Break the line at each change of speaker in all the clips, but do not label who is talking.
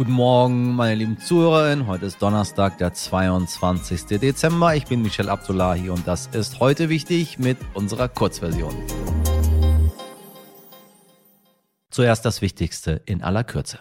Guten Morgen, meine lieben Zuhörerinnen. Heute ist Donnerstag, der 22. Dezember. Ich bin Michel Abdullahi und das ist heute wichtig mit unserer Kurzversion. Zuerst das Wichtigste in aller Kürze.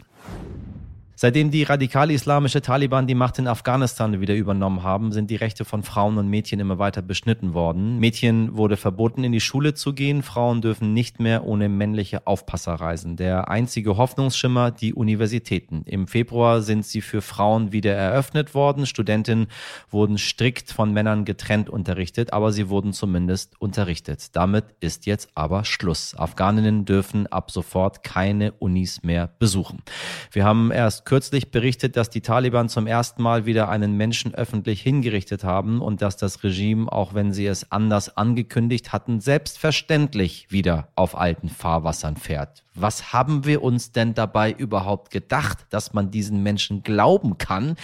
Seitdem die radikal-islamische Taliban die Macht in Afghanistan wieder übernommen haben, sind die Rechte von Frauen und Mädchen immer weiter beschnitten worden. Mädchen wurde verboten, in die Schule zu gehen. Frauen dürfen nicht mehr ohne männliche Aufpasser reisen. Der einzige Hoffnungsschimmer, die Universitäten. Im Februar sind sie für Frauen wieder eröffnet worden. Studentinnen wurden strikt von Männern getrennt unterrichtet, aber sie wurden zumindest unterrichtet. Damit ist jetzt aber Schluss. Afghaninnen dürfen ab sofort keine Unis mehr besuchen. Wir haben erst kürzlich berichtet, dass die Taliban zum ersten Mal wieder einen Menschen öffentlich hingerichtet haben und dass das Regime, auch wenn sie es anders angekündigt hatten, selbstverständlich wieder auf alten Fahrwassern fährt. Was haben wir uns denn dabei überhaupt gedacht, dass man diesen Menschen glauben kann?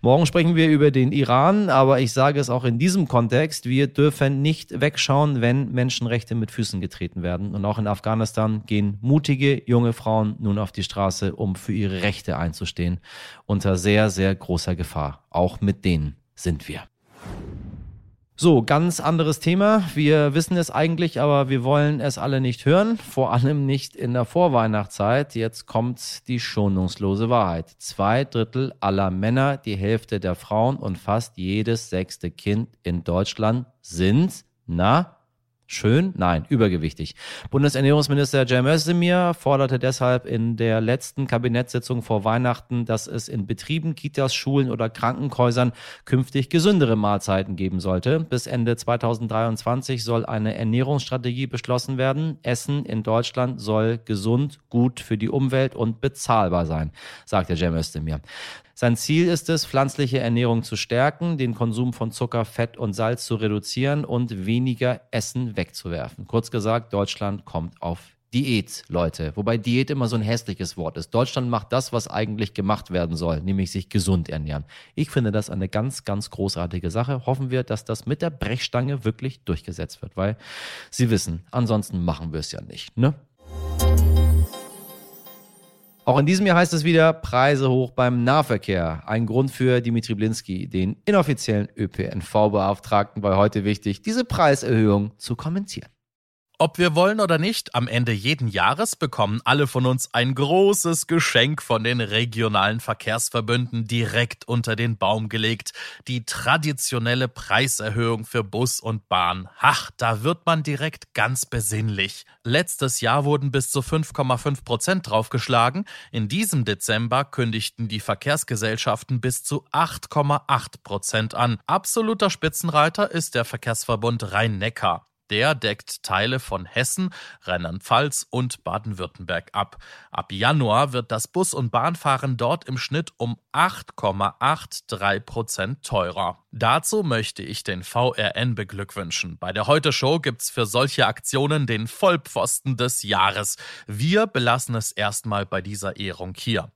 Morgen sprechen wir über den Iran, aber ich sage es auch in diesem Kontext, wir dürfen nicht wegschauen, wenn Menschenrechte mit Füßen getreten werden. Und auch in Afghanistan gehen mutige junge Frauen nun auf die Straße, um für ihre Rechte einzustehen, unter sehr, sehr großer Gefahr. Auch mit denen sind wir. So, ganz anderes Thema. Wir wissen es eigentlich, aber wir wollen es alle nicht hören. Vor allem nicht in der Vorweihnachtszeit. Jetzt kommt die schonungslose Wahrheit. Zwei Drittel aller Männer, die Hälfte der Frauen und fast jedes sechste Kind in Deutschland sind, na, Schön? Nein, übergewichtig. Bundesernährungsminister Cem Özdemir forderte deshalb in der letzten Kabinettssitzung vor Weihnachten, dass es in Betrieben, Kitas, Schulen oder Krankenhäusern künftig gesündere Mahlzeiten geben sollte. Bis Ende 2023 soll eine Ernährungsstrategie beschlossen werden. Essen in Deutschland soll gesund, gut für die Umwelt und bezahlbar sein, sagte Cem Özdemir. Sein Ziel ist es, pflanzliche Ernährung zu stärken, den Konsum von Zucker, Fett und Salz zu reduzieren und weniger Essen wegzuwerfen. Kurz gesagt, Deutschland kommt auf Diät, Leute. Wobei Diät immer so ein hässliches Wort ist. Deutschland macht das, was eigentlich gemacht werden soll, nämlich sich gesund ernähren. Ich finde das eine ganz, ganz großartige Sache. Hoffen wir, dass das mit der Brechstange wirklich durchgesetzt wird, weil Sie wissen, ansonsten machen wir es ja nicht, ne? Auch in diesem Jahr heißt es wieder Preise hoch beim Nahverkehr. Ein Grund für Dimitri Blinski, den inoffiziellen ÖPNV-Beauftragten, war heute wichtig, diese Preiserhöhung zu kommentieren.
Ob wir wollen oder nicht, am Ende jeden Jahres bekommen alle von uns ein großes Geschenk von den regionalen Verkehrsverbünden direkt unter den Baum gelegt. Die traditionelle Preiserhöhung für Bus und Bahn. Ach, da wird man direkt ganz besinnlich. Letztes Jahr wurden bis zu 5,5 Prozent draufgeschlagen. In diesem Dezember kündigten die Verkehrsgesellschaften bis zu 8,8 Prozent an. Absoluter Spitzenreiter ist der Verkehrsverbund Rhein-Neckar. Der deckt Teile von Hessen, Rheinland-Pfalz und Baden-Württemberg ab. Ab Januar wird das Bus- und Bahnfahren dort im Schnitt um 8,83 Prozent teurer. Dazu möchte ich den VRN beglückwünschen. Bei der Heute-Show gibt's für solche Aktionen den Vollpfosten des Jahres. Wir belassen es erstmal bei dieser Ehrung hier.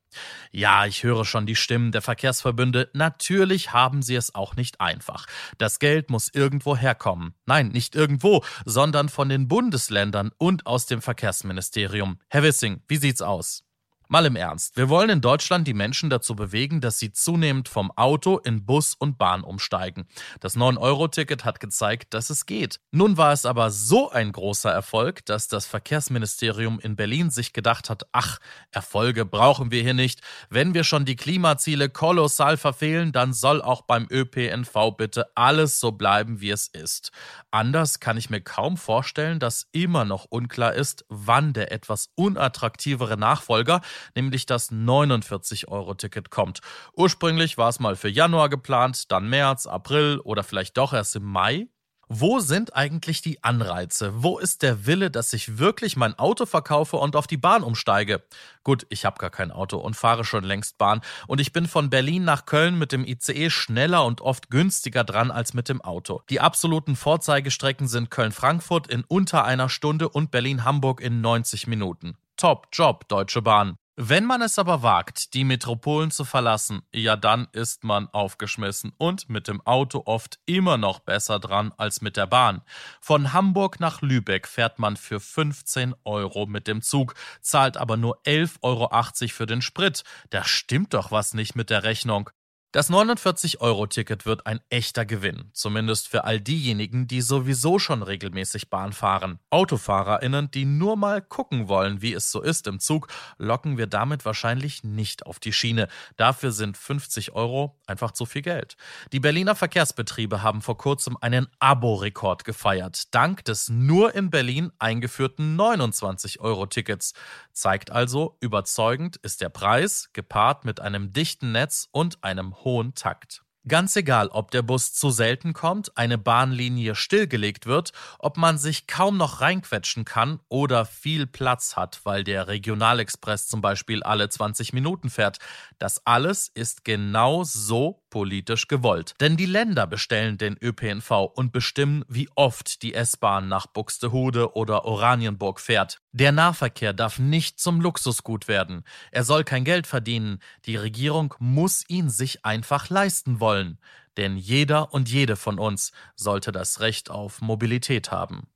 Ja, ich höre schon die Stimmen der Verkehrsverbünde. Natürlich haben sie es auch nicht einfach. Das Geld muss irgendwo herkommen. Nein, nicht irgendwo, sondern von den Bundesländern und aus dem Verkehrsministerium. Herr Wissing, wie sieht's aus? Mal im Ernst, wir wollen in Deutschland die Menschen dazu bewegen, dass sie zunehmend vom Auto in Bus und Bahn umsteigen. Das 9-Euro-Ticket hat gezeigt, dass es geht. Nun war es aber so ein großer Erfolg, dass das Verkehrsministerium in Berlin sich gedacht hat, ach, Erfolge brauchen wir hier nicht. Wenn wir schon die Klimaziele kolossal verfehlen, dann soll auch beim ÖPNV bitte alles so bleiben, wie es ist. Anders kann ich mir kaum vorstellen, dass immer noch unklar ist, wann der etwas unattraktivere Nachfolger nämlich das 49-Euro-Ticket kommt. Ursprünglich war es mal für Januar geplant, dann März, April oder vielleicht doch erst im Mai. Wo sind eigentlich die Anreize? Wo ist der Wille, dass ich wirklich mein Auto verkaufe und auf die Bahn umsteige? Gut, ich habe gar kein Auto und fahre schon längst Bahn und ich bin von Berlin nach Köln mit dem ICE schneller und oft günstiger dran als mit dem Auto. Die absoluten Vorzeigestrecken sind Köln-Frankfurt in unter einer Stunde und Berlin-Hamburg in 90 Minuten. Top Job, Deutsche Bahn. Wenn man es aber wagt, die Metropolen zu verlassen, ja dann ist man aufgeschmissen und mit dem Auto oft immer noch besser dran als mit der Bahn. Von Hamburg nach Lübeck fährt man für 15 Euro mit dem Zug, zahlt aber nur 11,80 Euro für den Sprit. Da stimmt doch was nicht mit der Rechnung. Das 49-Euro-Ticket wird ein echter Gewinn, zumindest für all diejenigen, die sowieso schon regelmäßig Bahn fahren. AutofahrerInnen, die nur mal gucken wollen, wie es so ist im Zug, locken wir damit wahrscheinlich nicht auf die Schiene. Dafür sind 50 Euro einfach zu viel Geld. Die Berliner Verkehrsbetriebe haben vor kurzem einen Abo-Rekord gefeiert, dank des nur in Berlin eingeführten 29-Euro-Tickets. Zeigt also, überzeugend ist der Preis, gepaart mit einem dichten Netz und einem hohen Takt. Ganz egal, ob der Bus zu selten kommt, eine Bahnlinie stillgelegt wird, ob man sich kaum noch reinquetschen kann oder viel Platz hat, weil der Regionalexpress zum Beispiel alle 20 Minuten fährt. Das alles ist genau so politisch gewollt. Denn die Länder bestellen den ÖPNV und bestimmen, wie oft die S-Bahn nach Buxtehude oder Oranienburg fährt. Der Nahverkehr darf nicht zum Luxusgut werden. Er soll kein Geld verdienen. Die Regierung muss ihn sich einfach leisten wollen denn jeder und jede von uns sollte das Recht auf Mobilität haben.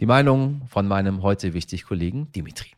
Die Meinung von meinem heute wichtig Kollegen Dimitri.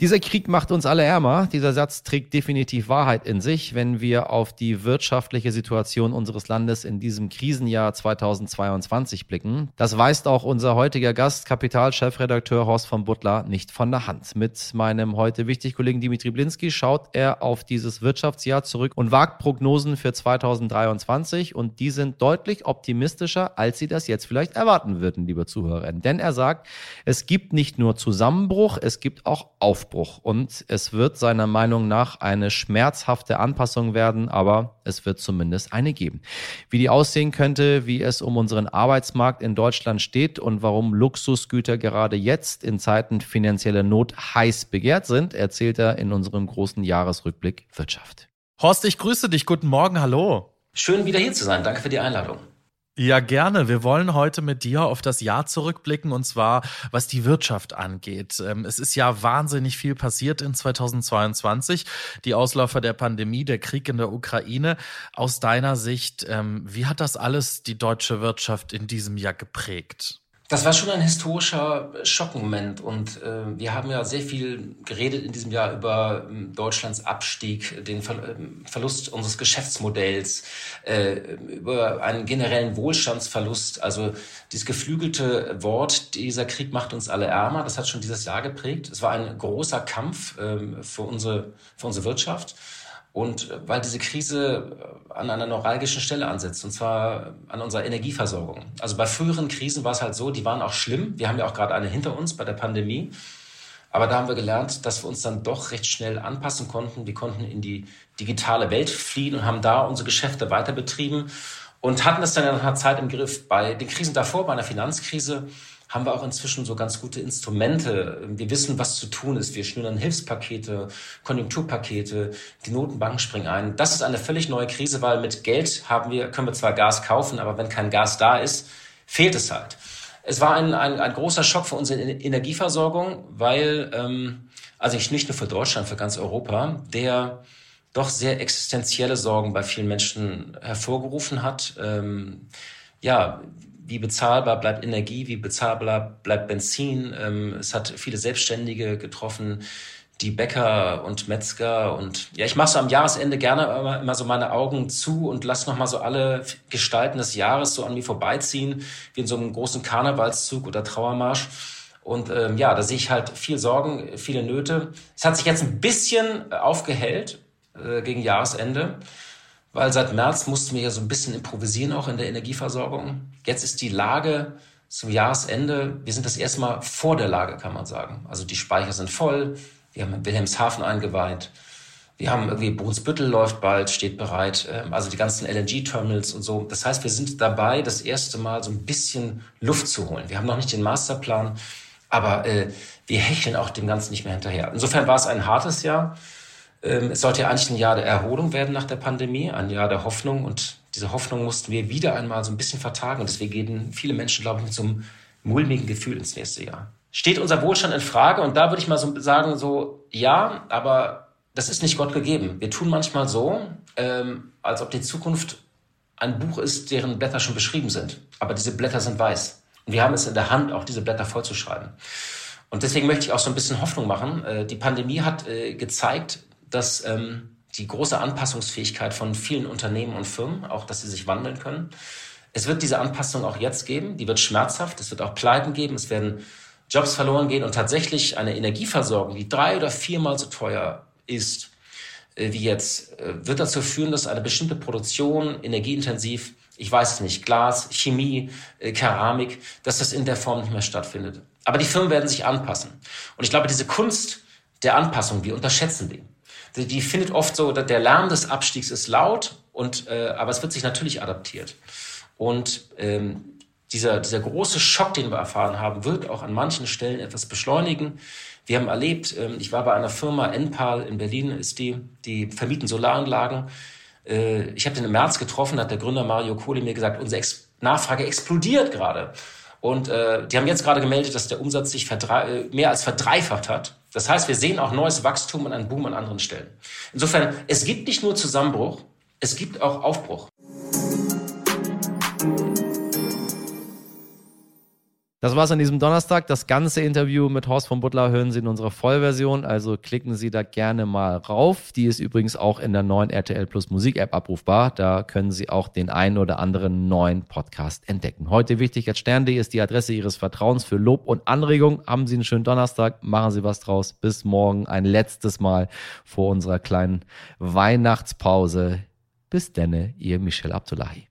Dieser Krieg macht uns alle ärmer. Dieser Satz trägt definitiv Wahrheit in sich, wenn wir auf die wirtschaftliche Situation unseres Landes in diesem Krisenjahr 2022 blicken. Das weist auch unser heutiger Gast, Kapital-Chefredakteur Horst von Butler, nicht von der Hand. Mit meinem heute wichtig Kollegen Dimitri Blinski schaut er auf dieses Wirtschaftsjahr zurück und wagt Prognosen für 2023 und die sind deutlich optimistischer, als Sie das jetzt vielleicht erwarten würden, liebe Zuhörerinnen. Denn er sagt, es gibt nicht nur Zusammenbruch, es gibt auch Aufbruch. Aufbruch. Und es wird seiner Meinung nach eine schmerzhafte Anpassung werden, aber es wird zumindest eine geben. Wie die aussehen könnte, wie es um unseren Arbeitsmarkt in Deutschland steht und warum Luxusgüter gerade jetzt in Zeiten finanzieller Not heiß begehrt sind, erzählt er in unserem großen Jahresrückblick Wirtschaft.
Horst, ich grüße dich. Guten Morgen. Hallo.
Schön wieder hier zu sein. Danke für die Einladung.
Ja, gerne. Wir wollen heute mit dir auf das Jahr zurückblicken und zwar, was die Wirtschaft angeht. Ähm, es ist ja wahnsinnig viel passiert in 2022. Die Ausläufer der Pandemie, der Krieg in der Ukraine. Aus deiner Sicht, ähm, wie hat das alles die deutsche Wirtschaft in diesem Jahr geprägt?
Das war schon ein historischer Schockmoment und äh, wir haben ja sehr viel geredet in diesem Jahr über äh, Deutschlands Abstieg, den Ver äh, Verlust unseres Geschäftsmodells, äh, über einen generellen Wohlstandsverlust. Also dieses geflügelte Wort, dieser Krieg macht uns alle ärmer, das hat schon dieses Jahr geprägt. Es war ein großer Kampf ähm, für, unsere, für unsere Wirtschaft. Und äh, weil diese Krise äh, an einer neuralgischen Stelle ansetzt, und zwar an unserer Energieversorgung. Also bei früheren Krisen war es halt so, die waren auch schlimm. Wir haben ja auch gerade eine hinter uns bei der Pandemie. Aber da haben wir gelernt, dass wir uns dann doch recht schnell anpassen konnten. Wir konnten in die digitale Welt fliehen und haben da unsere Geschäfte weiter betrieben und hatten es dann in einer Zeit im Griff. Bei den Krisen davor, bei einer Finanzkrise, haben wir auch inzwischen so ganz gute Instrumente. Wir wissen, was zu tun ist. Wir schnüren Hilfspakete, Konjunkturpakete, die Notenbanken springen ein. Das ist eine völlig neue Krise, weil mit Geld haben wir, können wir zwar Gas kaufen, aber wenn kein Gas da ist, fehlt es halt. Es war ein, ein, ein großer Schock für unsere Energieversorgung, weil, ähm, also nicht nur für Deutschland, für ganz Europa, der doch sehr existenzielle Sorgen bei vielen Menschen hervorgerufen hat. Ähm, ja, wie bezahlbar bleibt Energie, wie bezahlbar bleibt Benzin. Ähm, es hat viele Selbstständige getroffen, die Bäcker und Metzger und ja, ich mache so am Jahresende gerne immer, immer so meine Augen zu und lass noch mal so alle Gestalten des Jahres so an mir vorbeiziehen, wie in so einem großen Karnevalszug oder Trauermarsch. Und ähm, ja, da sehe ich halt viel Sorgen, viele Nöte. Es hat sich jetzt ein bisschen aufgehellt äh, gegen Jahresende weil seit März mussten wir ja so ein bisschen improvisieren auch in der Energieversorgung. Jetzt ist die Lage zum Jahresende, wir sind das erste Mal vor der Lage, kann man sagen. Also die Speicher sind voll, wir haben Wilhelmshaven eingeweiht, wir haben irgendwie Brunsbüttel läuft bald, steht bereit, ähm, also die ganzen LNG-Terminals und so. Das heißt, wir sind dabei, das erste Mal so ein bisschen Luft zu holen. Wir haben noch nicht den Masterplan, aber äh, wir hecheln auch dem Ganzen nicht mehr hinterher. Insofern war es ein hartes Jahr. Ähm, es sollte ja eigentlich ein Jahr der Erholung werden nach der Pandemie, ein Jahr der Hoffnung. Und diese Hoffnung mussten wir wieder einmal so ein bisschen vertagen. Und deswegen gehen viele Menschen, glaube ich, mit so einem mulmigen Gefühl ins nächste Jahr. steht unser Wohlstand in Frage? Und da würde ich mal so sagen, so ja, aber das ist nicht Gott gegeben. Wir tun manchmal so, ähm, als ob die Zukunft ein Buch ist, deren Blätter schon beschrieben sind. Aber diese Blätter sind weiß. Und wir haben es in der Hand, auch diese Blätter vollzuschreiben. Und deswegen möchte ich auch so ein bisschen Hoffnung machen. Äh, die Pandemie hat äh, gezeigt, dass ähm, die große Anpassungsfähigkeit von vielen Unternehmen und Firmen, auch dass sie sich wandeln können. Es wird diese Anpassung auch jetzt geben, die wird schmerzhaft, es wird auch Pleiten geben, es werden Jobs verloren gehen und tatsächlich eine Energieversorgung, die drei oder viermal so teuer ist äh, wie jetzt, äh, wird dazu führen, dass eine bestimmte Produktion energieintensiv, ich weiß es nicht, Glas, Chemie, äh, Keramik, dass das in der Form nicht mehr stattfindet. Aber die Firmen werden sich anpassen. Und ich glaube, diese Kunst der Anpassung, wir unterschätzen die. Die, die findet oft so, der Lärm des Abstiegs ist laut, und, äh, aber es wird sich natürlich adaptiert. Und ähm, dieser, dieser große Schock, den wir erfahren haben, wird auch an manchen Stellen etwas beschleunigen. Wir haben erlebt, ähm, ich war bei einer Firma, Enpal in Berlin ist die, die vermieten Solaranlagen. Äh, ich habe den im März getroffen, hat der Gründer Mario Kohli mir gesagt, unsere Ex Nachfrage explodiert gerade. Und äh, die haben jetzt gerade gemeldet, dass der Umsatz sich äh, mehr als verdreifacht hat. Das heißt, wir sehen auch neues Wachstum und einen Boom an anderen Stellen. Insofern, es gibt nicht nur Zusammenbruch, es gibt auch Aufbruch.
Das war's an diesem Donnerstag. Das ganze Interview mit Horst von Butler hören Sie in unserer Vollversion. Also klicken Sie da gerne mal rauf. Die ist übrigens auch in der neuen RTL Plus Musik App abrufbar. Da können Sie auch den einen oder anderen neuen Podcast entdecken. Heute wichtig als Stern.de ist die Adresse Ihres Vertrauens für Lob und Anregung. Haben Sie einen schönen Donnerstag. Machen Sie was draus. Bis morgen ein letztes Mal vor unserer kleinen Weihnachtspause. Bis denne, Ihr Michel Abdullahi.